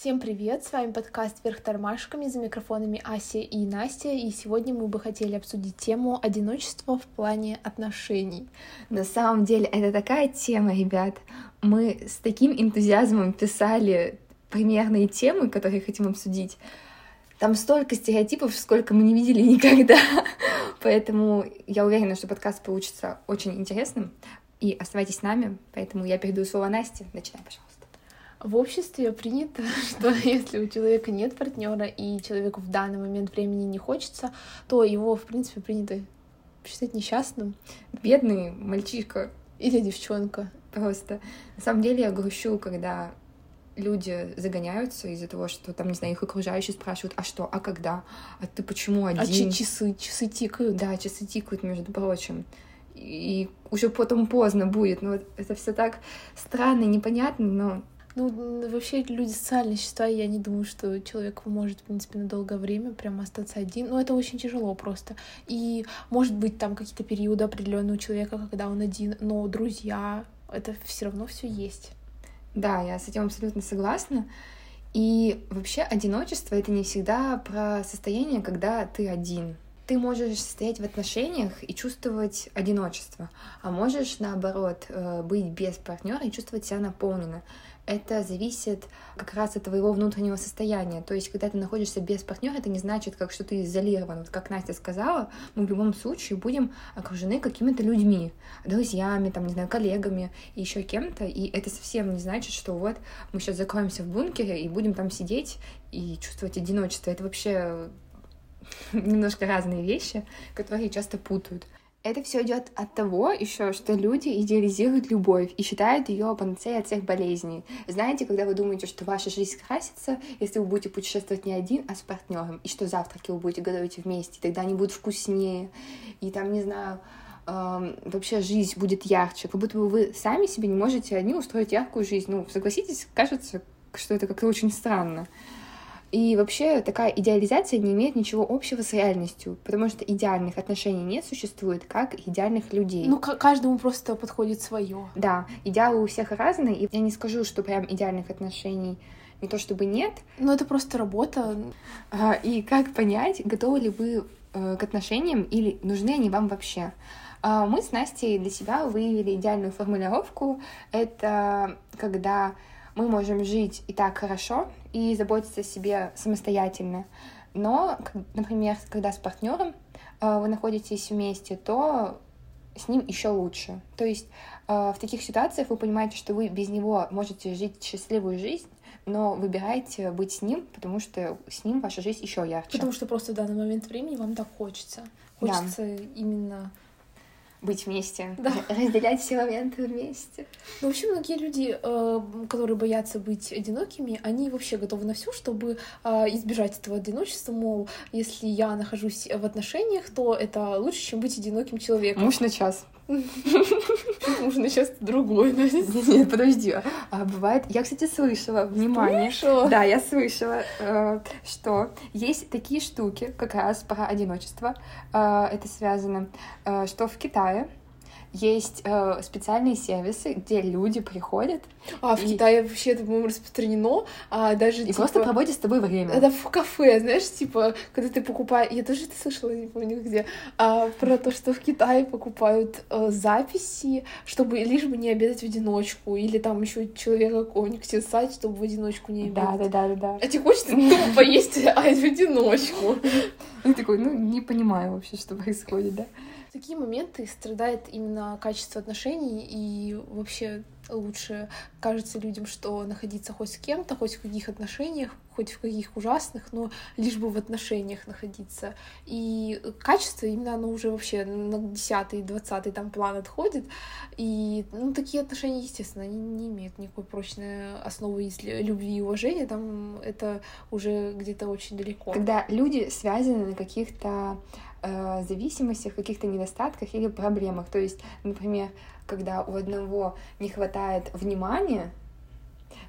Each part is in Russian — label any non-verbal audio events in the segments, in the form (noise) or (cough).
Всем привет! С вами подкаст «Вверх тормашками» за микрофонами Ася и Настя, и сегодня мы бы хотели обсудить тему одиночества в плане отношений. На самом деле это такая тема, ребят. Мы с таким энтузиазмом писали примерные темы, которые хотим обсудить. Там столько стереотипов, сколько мы не видели никогда. (laughs) Поэтому я уверена, что подкаст получится очень интересным. И оставайтесь с нами. Поэтому я передаю слово Насте. Начинай, пожалуйста. В обществе принято, (laughs) что если у человека нет партнера и человеку в данный момент времени не хочется, то его, в принципе, принято считать несчастным. Бедный мальчишка. Или девчонка. Просто. На самом деле я грущу, когда люди загоняются из-за того, что там, не знаю, их окружающие спрашивают, а что, а когда, а ты почему один? А часы, часы тикают. Да, часы тикают, между прочим. И уже потом поздно будет. Ну, вот это все так странно, непонятно, но ну, вообще люди социальные существа, я не думаю, что человек может, в принципе, на долгое время прям остаться один. Но это очень тяжело просто. И может быть там какие-то периоды определенные у человека, когда он один, но друзья, это все равно все есть. Да, я с этим абсолютно согласна. И вообще одиночество это не всегда про состояние, когда ты один. Ты можешь состоять в отношениях и чувствовать одиночество, а можешь наоборот э, быть без партнера и чувствовать себя наполненно это зависит как раз от твоего внутреннего состояния. То есть, когда ты находишься без партнера, это не значит, как что ты изолирован. Вот как Настя сказала, мы в любом случае будем окружены какими-то людьми, друзьями, там, не знаю, коллегами и еще кем-то. И это совсем не значит, что вот мы сейчас закроемся в бункере и будем там сидеть и чувствовать одиночество. Это вообще (laughs) немножко разные вещи, которые часто путают. Это все идет от того еще, что люди идеализируют любовь и считают ее панацеей от всех болезней. Знаете, когда вы думаете, что ваша жизнь красится, если вы будете путешествовать не один, а с партнером, и что завтраки вы будете готовить вместе, тогда они будут вкуснее, и там, не знаю, эм, вообще жизнь будет ярче, как будто бы вы сами себе не можете одни устроить яркую жизнь. Ну, согласитесь, кажется, что это как-то очень странно. И вообще такая идеализация не имеет ничего общего с реальностью, потому что идеальных отношений не существует, как идеальных людей. Ну, каждому просто подходит свое. Да, идеалы у всех разные, и я не скажу, что прям идеальных отношений не то чтобы нет. Но это просто работа. А, и как понять, готовы ли вы э, к отношениям или нужны они вам вообще? А, мы с Настей для себя выявили идеальную формулировку. Это когда мы можем жить и так хорошо, и заботиться о себе самостоятельно. Но, например, когда с партнером э, вы находитесь вместе, то с ним еще лучше. То есть э, в таких ситуациях вы понимаете, что вы без него можете жить счастливую жизнь, но выбираете быть с ним, потому что с ним ваша жизнь еще ярче. Потому что просто в данный момент времени вам так хочется. Хочется да. именно быть вместе, да. разделять все моменты вместе. Ну, вообще, многие люди, э, которые боятся быть одинокими, они вообще готовы на все, чтобы э, избежать этого одиночества. Мол, если я нахожусь в отношениях, то это лучше, чем быть одиноким человеком. Муж на час. Муж на час другой. Нет, подожди. А бывает... Я, кстати, слышала, внимание. Слышала? Да, я слышала, э, что есть такие штуки, как раз про одиночество. Это связано, что в Китае есть э, специальные сервисы, где люди приходят. А, в Китае вообще это, по-моему, распространено. А даже, и типа... просто проводят с тобой время. Это в кафе, знаешь, типа, когда ты покупаешь... Я тоже это слышала, не помню где. А, про то, что в Китае покупают э, записи, чтобы лишь бы не обедать в одиночку. Или там еще человека какого-нибудь ссать, чтобы в одиночку не обедать. Да, да, да, да, да. А тебе хочется тупо поесть, а в одиночку. И такой, ну, не понимаю вообще, что происходит, да? В такие моменты страдает именно качество отношений и вообще лучше кажется людям, что находиться хоть с кем-то, хоть в каких отношениях, хоть в каких ужасных, но лишь бы в отношениях находиться. И качество именно оно уже вообще на 10 20 там план отходит. И ну, такие отношения, естественно, они не имеют никакой прочной основы из любви и уважения. Там это уже где-то очень далеко. Когда люди связаны на каких-то э, зависимостях, каких-то недостатках или проблемах. То есть, например, когда у одного не хватает внимания,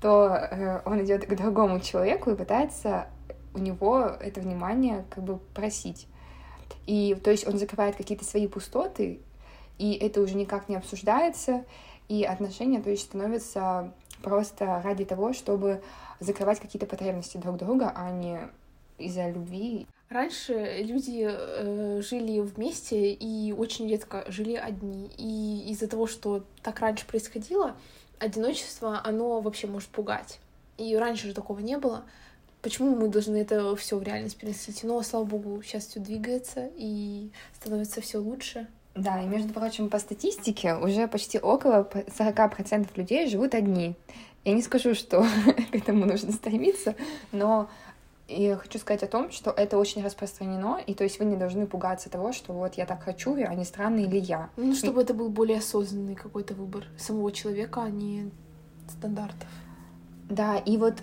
то э, он идет к другому человеку и пытается у него это внимание как бы просить. И то есть он закрывает какие-то свои пустоты, и это уже никак не обсуждается, и отношения, то есть, становятся просто ради того, чтобы закрывать какие-то потребности друг друга, а не из-за любви. Раньше люди э, жили вместе и очень редко жили одни. И из-за того, что так раньше происходило, одиночество, оно вообще может пугать. И раньше же такого не было. Почему мы должны это все в реальность переносить? Но, слава богу, сейчас все двигается и становится все лучше. Да, и между прочим, по статистике уже почти около 40% людей живут одни. Я не скажу, что (laughs) к этому нужно стремиться, но и хочу сказать о том, что это очень распространено, и то есть вы не должны пугаться того, что вот я так хочу, а не странный или я. Ну, чтобы и... это был более осознанный какой-то выбор самого человека, а не стандартов. Да, и вот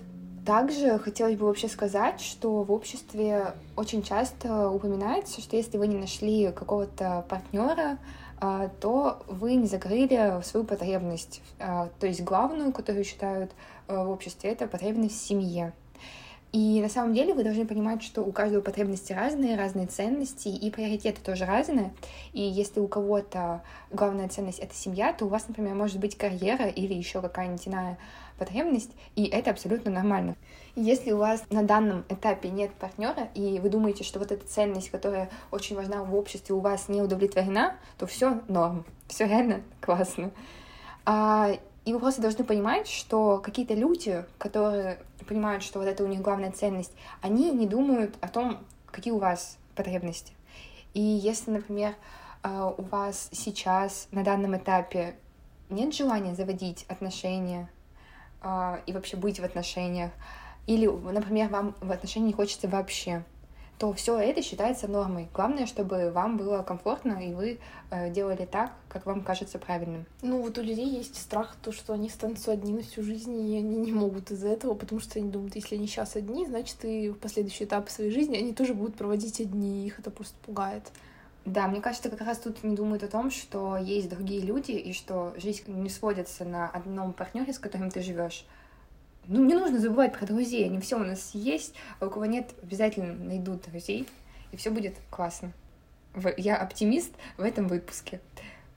также хотелось бы вообще сказать, что в обществе очень часто упоминается, что если вы не нашли какого-то партнера, а, то вы не закрыли свою потребность. А, то есть главную, которую считают а, в обществе, это потребность в семье. И на самом деле вы должны понимать, что у каждого потребности разные, разные ценности, и приоритеты тоже разные. И если у кого-то главная ценность — это семья, то у вас, например, может быть карьера или еще какая-нибудь иная потребность, и это абсолютно нормально. Если у вас на данном этапе нет партнера, и вы думаете, что вот эта ценность, которая очень важна в обществе, у вас не удовлетворена, то все норм, все реально классно. А, и вы просто должны понимать, что какие-то люди, которые понимают, что вот это у них главная ценность, они не думают о том, какие у вас потребности. И если, например, а, у вас сейчас на данном этапе нет желания заводить отношения а, и вообще быть в отношениях, или, например, вам в отношениях не хочется вообще, то все это считается нормой. Главное, чтобы вам было комфортно, и вы э, делали так, как вам кажется правильным. Ну, вот у людей есть страх, то, что они станут одни на всю жизнь, и они не могут из-за этого, потому что они думают, если они сейчас одни, значит, и в последующий этап своей жизни они тоже будут проводить одни, и их это просто пугает. Да, мне кажется, как раз тут не думают о том, что есть другие люди, и что жизнь не сводится на одном партнере, с которым ты живешь, ну, не нужно забывать про друзей, они все у нас есть, а у кого нет, обязательно найдут друзей, и все будет классно. Я оптимист в этом выпуске,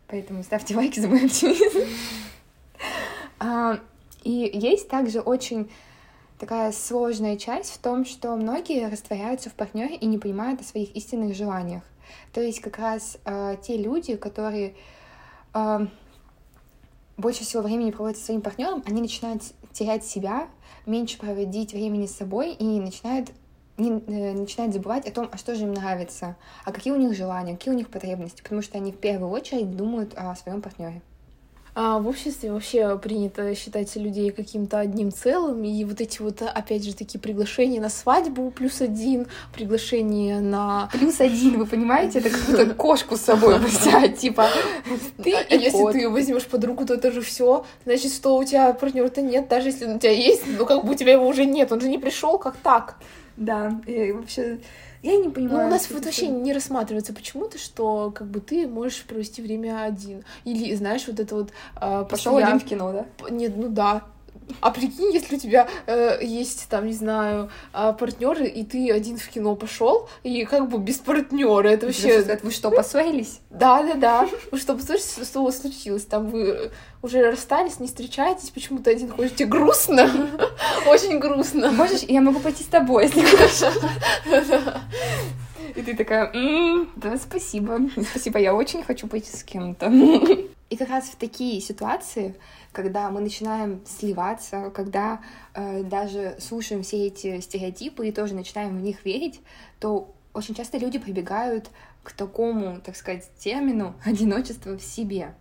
поэтому ставьте (laughs) лайки за мой оптимизм. А, и есть также очень такая сложная часть в том, что многие растворяются в партнере и не понимают о своих истинных желаниях. То есть как раз э, те люди, которые э, больше всего времени проводят со своим партнером, они начинают терять себя, меньше проводить времени с собой и начинают не, э, начинают забывать о том, а что же им нравится, а какие у них желания, какие у них потребности, потому что они в первую очередь думают о своем партнере. А в обществе вообще принято считать людей каким-то одним целым, и вот эти вот, опять же, такие приглашения на свадьбу плюс один, приглашение на... Плюс один, вы понимаете? Это как будто кошку с собой взять, типа... Ты, а если ты возьмешь подругу, то это же все, значит, что у тебя партнера-то нет, даже если у тебя есть, ну как бы у тебя его уже нет, он же не пришел, как так? Да, и вообще я не понимаю. Ну, у нас вот вообще не рассматривается почему-то, что как бы ты можешь провести время один. Или, знаешь, вот это вот... Э, Пошел один в кино, да? Нет, ну да. А прикинь, если у тебя э, есть там, не знаю, э, партнеры, и ты один в кино пошел, и как бы без партнера, это вообще. Сказать, вы что, поссорились? Да, да, да. Вы что, поссорились, что случилось? Там вы уже расстались, не встречаетесь, почему-то один ходит, тебе грустно, (laughs) очень грустно. Можешь, я могу пойти с тобой, если хочешь. (laughs) И ты такая, да, спасибо, спасибо, я очень хочу пойти с кем-то. И как раз в такие ситуации, когда мы начинаем сливаться, когда э, даже слушаем все эти стереотипы и тоже начинаем в них верить, то очень часто люди прибегают к такому, так сказать, термину (laughs) одиночество в себе.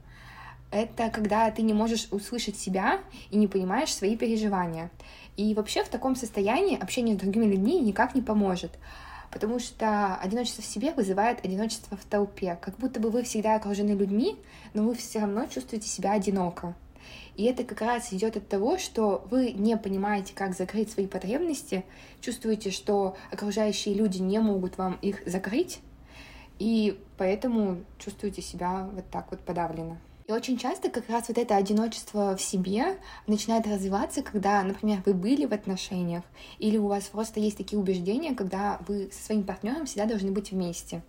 Это когда ты не можешь услышать себя и не понимаешь свои переживания. И вообще в таком состоянии общение с другими людьми никак не поможет потому что одиночество в себе вызывает одиночество в толпе, как будто бы вы всегда окружены людьми, но вы все равно чувствуете себя одиноко. И это как раз идет от того, что вы не понимаете, как закрыть свои потребности, чувствуете, что окружающие люди не могут вам их закрыть, и поэтому чувствуете себя вот так вот подавленно. И очень часто как раз вот это одиночество в себе начинает развиваться, когда, например, вы были в отношениях, или у вас просто есть такие убеждения, когда вы со своим партнером всегда должны быть вместе.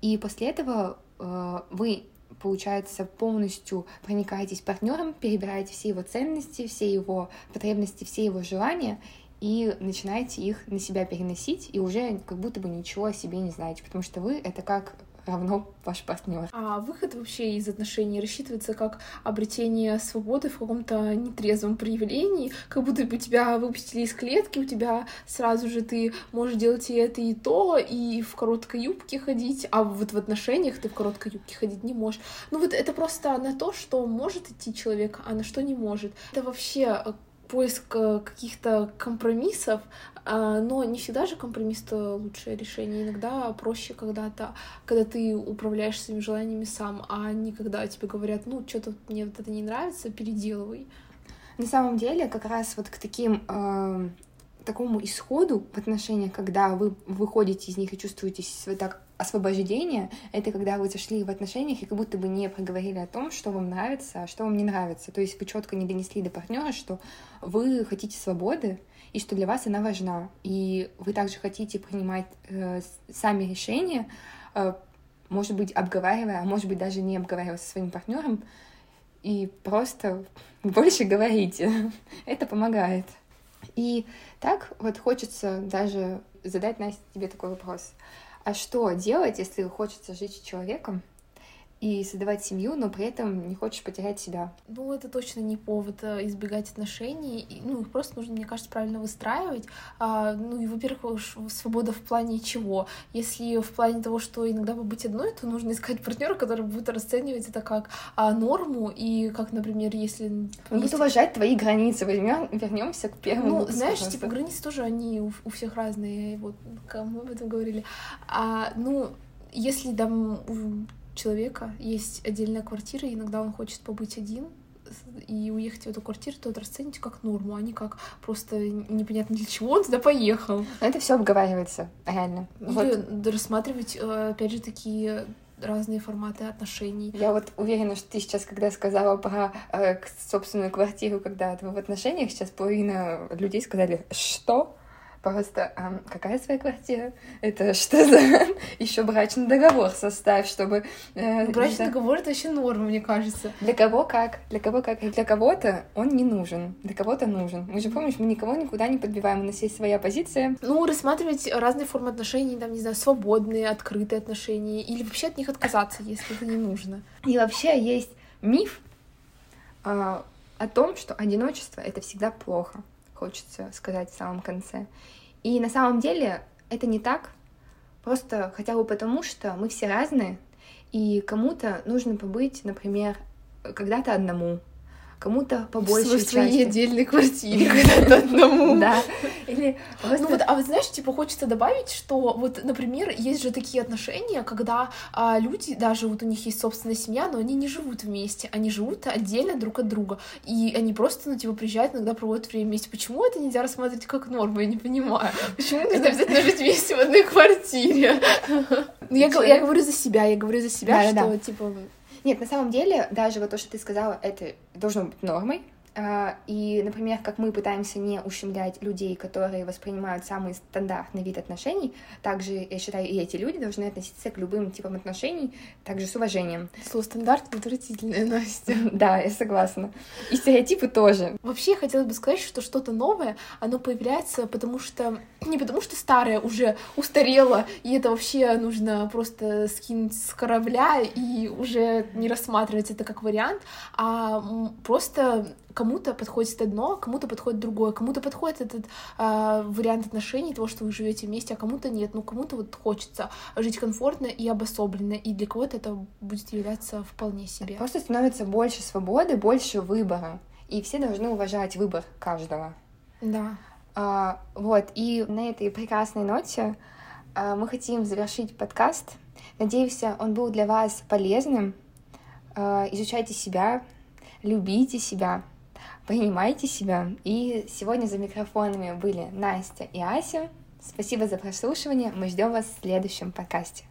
И после этого э, вы получается, полностью проникаетесь партнером, перебираете все его ценности, все его потребности, все его желания, и начинаете их на себя переносить, и уже как будто бы ничего о себе не знаете, потому что вы — это как равно ваш партнер. А выход вообще из отношений рассчитывается как обретение свободы в каком-то нетрезвом проявлении, как будто бы тебя выпустили из клетки, у тебя сразу же ты можешь делать и это, и то, и в короткой юбке ходить, а вот в отношениях ты в короткой юбке ходить не можешь. Ну вот это просто на то, что может идти человек, а на что не может. Это вообще поиск э, каких-то компромиссов, а, но не всегда же компромисс это лучшее решение. Иногда проще когда-то, когда ты управляешь своими желаниями сам, а не когда тебе говорят, ну, что-то мне вот это не нравится, переделывай. На самом деле, как раз вот к таким э, такому исходу в отношениях, когда вы выходите из них и чувствуете себя так освобождение — это когда вы зашли в отношениях и как будто бы не проговорили о том, что вам нравится, а что вам не нравится. То есть вы четко не донесли до партнера, что вы хотите свободы и что для вас она важна. И вы также хотите принимать э, сами решения, э, может быть, обговаривая, а может быть, даже не обговаривая со своим партнером, и просто (laughs) больше говорите. (laughs) это помогает. И так вот хочется даже задать, Настя, тебе такой вопрос. А что делать, если хочется жить с человеком, и создавать семью, но при этом не хочешь потерять себя. Ну, это точно не повод э, избегать отношений. Ну, их просто нужно, мне кажется, правильно выстраивать. А, ну, и, во-первых, свобода в плане чего? Если в плане того, что иногда побыть одной, то нужно искать партнера, который будет расценивать это как а, норму, и как, например, если... Он будет уважать твои границы. Возьмем, вернемся к первому. Ну, знаешь, просто. типа, границы тоже, они у, у всех разные, вот, мы об этом говорили. А, ну, если там человека есть отдельная квартира, и иногда он хочет побыть один, и уехать в эту квартиру, то это расцените как норму, а не как просто непонятно для чего он туда поехал. Но это все обговаривается, реально. Или вот. рассматривать, э, опять же, такие разные форматы отношений. Я вот уверена, что ты сейчас, когда сказала про э, собственную квартиру, когда ты в отношениях, сейчас половина людей сказали, что? Просто а какая своя квартира? Это что за (laughs) еще брачный договор составь, чтобы... Э, брачный да... договор это вообще норма, мне кажется. Для кого как? Для кого как? И для кого-то он не нужен, для кого-то нужен. Мы же помнишь, мы никого никуда не подбиваем, у нас есть своя позиция. Ну, рассматривать разные формы отношений, там, не знаю, свободные, открытые отношения, или вообще от них отказаться, если это не нужно. И вообще есть миф э, о том, что одиночество — это всегда плохо хочется сказать в самом конце. И на самом деле это не так, просто хотя бы потому, что мы все разные, и кому-то нужно побыть, например, когда-то одному, кому-то побольше. В своей отдельной квартире (laughs) когда-то одному. Да. Или. Ну вот, а вот знаешь, типа хочется добавить, что вот, например, есть же такие отношения, когда а, люди, даже вот у них есть собственная семья, но они не живут вместе, они живут отдельно друг от друга, и они просто, ну, типа, приезжают, иногда проводят время вместе. Почему это нельзя рассматривать как норму, я не понимаю. Почему нужно обязательно жить вместе в одной квартире? Ну, я, я говорю за себя, я говорю за себя, что, типа, нет, на самом деле, даже вот то, что ты сказала, это должно быть нормой, а, и, например, как мы пытаемся не ущемлять людей, которые воспринимают самый стандартный вид отношений, также, я считаю, и эти люди должны относиться к любым типам отношений также с уважением. Слово стандарт отвратительное, Настя. (laughs) Да, я согласна. И стереотипы тоже. Вообще, я хотела бы сказать, что что-то новое, оно появляется, потому что... Не потому что старое уже устарело, и это вообще нужно просто скинуть с корабля и уже не рассматривать это как вариант, а просто кому-то подходит одно, кому-то подходит другое, кому-то подходит этот э, вариант отношений, того, что вы живете вместе, а кому-то нет. Ну, кому-то вот хочется жить комфортно и обособленно, и для кого-то это будет являться вполне себе. Просто становится больше свободы, больше выбора, и все должны уважать выбор каждого. Да. А, вот, и на этой прекрасной ноте а, мы хотим завершить подкаст. Надеюсь, он был для вас полезным. А, изучайте себя, любите себя принимайте себя. И сегодня за микрофонами были Настя и Ася. Спасибо за прослушивание. Мы ждем вас в следующем подкасте.